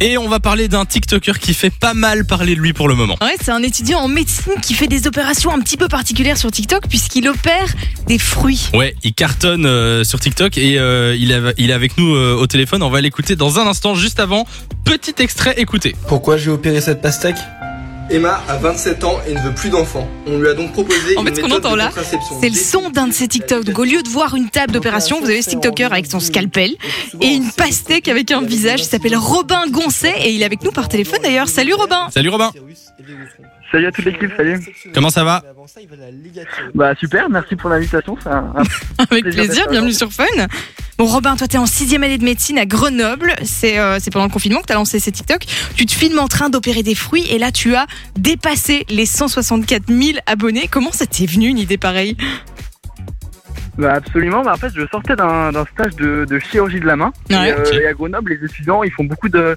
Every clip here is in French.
Et on va parler d'un TikToker qui fait pas mal parler de lui pour le moment. Ouais, c'est un étudiant en médecine qui fait des opérations un petit peu particulières sur TikTok puisqu'il opère des fruits. Ouais, il cartonne euh, sur TikTok et euh, il, est, il est avec nous euh, au téléphone. On va l'écouter dans un instant, juste avant. Petit extrait, écoutez. Pourquoi j'ai opéré cette pastèque? Emma a 27 ans et ne veut plus d'enfants. On lui a donc proposé En une fait, ce qu'on méthode entend de là, contraception c'est le son d'un de ses TikTok. Donc au lieu de voir une table d'opération, vous avez ce TikToker avec son scalpel et une pastèque avec un visage. Il s'appelle Robin Goncet et il est avec nous par téléphone d'ailleurs. Salut Robin Salut Robin. Salut à toute l'équipe, salut. Comment ça va Bah super, merci pour l'invitation. Avec Plaisir bienvenue sur Fun. Bon Robin, toi t'es en sixième année de médecine à Grenoble. C'est euh, c'est pendant le confinement que t'as lancé ces TikTok. Tu te filmes en train d'opérer des fruits et là tu as dépassé les 164 000 abonnés. Comment ça t'est venu une idée pareille? Bah, absolument. Bah, en fait, je sortais d'un d'un stage de, de chirurgie de la main. Ouais. et, euh, et à Grenoble, les étudiants, ils font beaucoup de,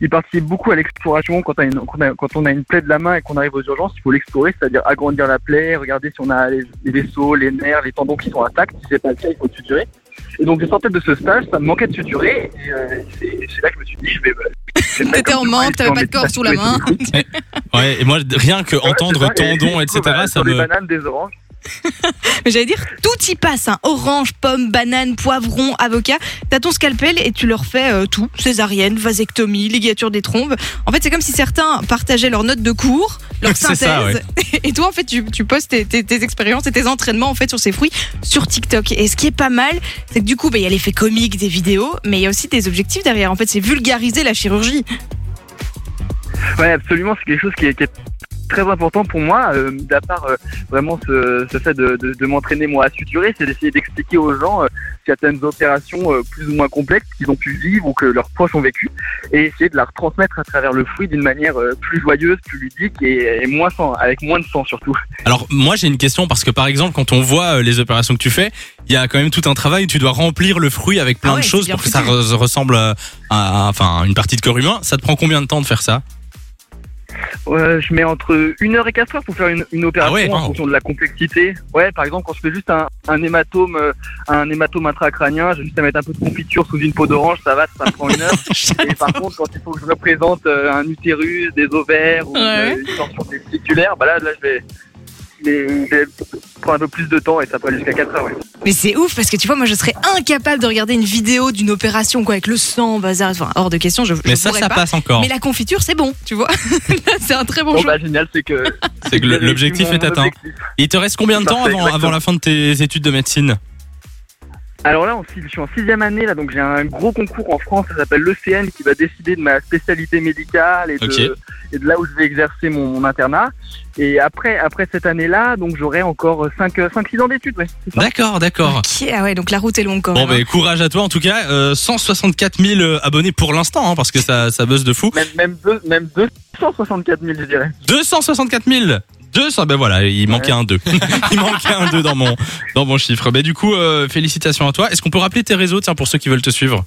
ils participent beaucoup à l'exploration. Quand, on a une- quand on a- quand on a une plaie de la main et qu'on arrive aux urgences, il faut l'explorer, c'est-à-dire agrandir la plaie, regarder si on a les, les vaisseaux, les nerfs, les tendons qui sont intacts. Si c'est pas le cas, il faut suturer. Et donc, je sortais de ce stage, ça me manquait de suturer. Et euh, c'est c'est là que je me suis dit, je vais. vais T'étais en en pas de corps sous la main. Ouais, et moi, rien que entendre Ouais, ça. Et- tendons, et- etc., bah, ça sur des me. bananes, des oranges. Mais j'allais dire, tout y passe. Hein. Orange, pomme, banane, poivron, avocat. T'as ton scalpel et tu leur fais euh, tout. Césarienne, vasectomie, ligature des trompes. En fait, c'est comme si certains partageaient leurs notes de cours, leur synthèse. ça, ouais. Et toi, en fait, tu, tu postes tes, tes- tes expériences et tes entraînements en fait sur ces fruits sur TikTok. Et ce qui est pas mal, c'est que du coup, bah, il y a l'effet comique des vidéos, mais il y a aussi des objectifs derrière. En fait, c'est vulgariser la chirurgie. Ouais, absolument, c'est quelque chose qui est, qui est très important pour moi, euh, d'à part euh, vraiment ce, ce fait de, de, de m'entraîner moi à suturer, c'est d'essayer d'expliquer aux gens euh, certaines opérations euh, plus ou moins complexes qu'ils ont pu vivre ou que leurs proches ont vécu, et essayer de la retransmettre à travers le fruit d'une manière euh, plus joyeuse, plus ludique et, et moins sang, avec moins de sang surtout. Alors, moi, j'ai une question parce que par exemple, quand on voit euh, les opérations que tu fais, il y a quand même tout un travail. Tu dois remplir le fruit avec plein Ah ouais, de choses pour que ça re- ressemble à, à- enfin, une partie de corps humain. Ça te prend combien de temps de faire ça? Euh, je mets entre une heure et quatre heures pour faire une, une opération Ah ouais, en wow. fonction de la complexité. Ouais, par exemple, quand je fais juste un, un hématome, euh, un hématome intracrânien, j'ai juste à mettre un peu de confiture sous une peau d'orange, ça va, ça me prend une heure. Et par contre, quand il faut que je représente euh, un utérus, des ovaires ou Ouais. une, torsion testiculaire, bah là, là, je vais, je vais- je vais prendre un peu plus de temps et ça peut aller jusqu'à 4 heures. Ouais. Mais c'est ouf parce que tu vois, moi je serais incapable de regarder une vidéo d'une opération quoi avec le sang, bazar, enfin hors de question. Je, je Mais ça, ça pas. passe encore. Mais la confiture, c'est bon, tu vois. c'est un très bon Bon, choix. bah génial, c'est que. C'est que l'objectif est atteint. objectif. Il te reste combien de temps avant, avant la fin de tes études de médecine Alors là, je suis en sixième année, là, donc j'ai un gros concours en France, ça s'appelle l'ECN, qui va décider de ma spécialité médicale et de, Ok. Et de là où je vais exercer mon, mon internat. Et après, après cette année-là, donc j'aurai encore 5-6 ans d'études. Ouais, c'est ça. D'accord, d'accord. Ok, ah ouais, donc la route est longue quand Bon, même. hein. ben courage à toi en tout cas. Euh, 164 000 abonnés pour l'instant, hein, parce que ça, ça buzz de fou. Même, même, deux, même 264 000, je dirais. 264 000 200, ben voilà, il manquait un 2. il manquait un 2 dans mon, dans mon chiffre. Ben du coup, euh, félicitations à toi. Est-ce qu'on peut rappeler tes réseaux, tiens, pour ceux qui veulent te suivre?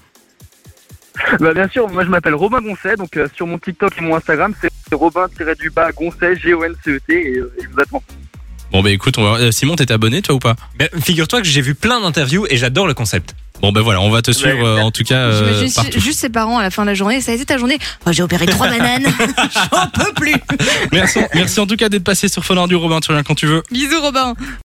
Bah, bien sûr, moi je m'appelle Robin Goncet, donc euh, sur mon TikTok et mon Instagram, c'est Robin-du-bas Goncet, G-O-N-C-E-T, et euh, et je vous attends. Bon, ben écoute, on va... euh, Simon, t'es abonné, toi ou pas? Mais Figure-toi que j'ai vu plein d'interviews et j'adore le concept. Bon, ben voilà, on va te suivre euh, en tout cas euh, J'imagine partout. juste ses parents à la fin de la journée. Ça a été ta journée Oh, J'ai opéré trois bananes. J'en peux plus. Merci, merci en tout cas d'être passé sur Fun Radio, Robin. Tu reviens quand tu veux. Bisous Robin.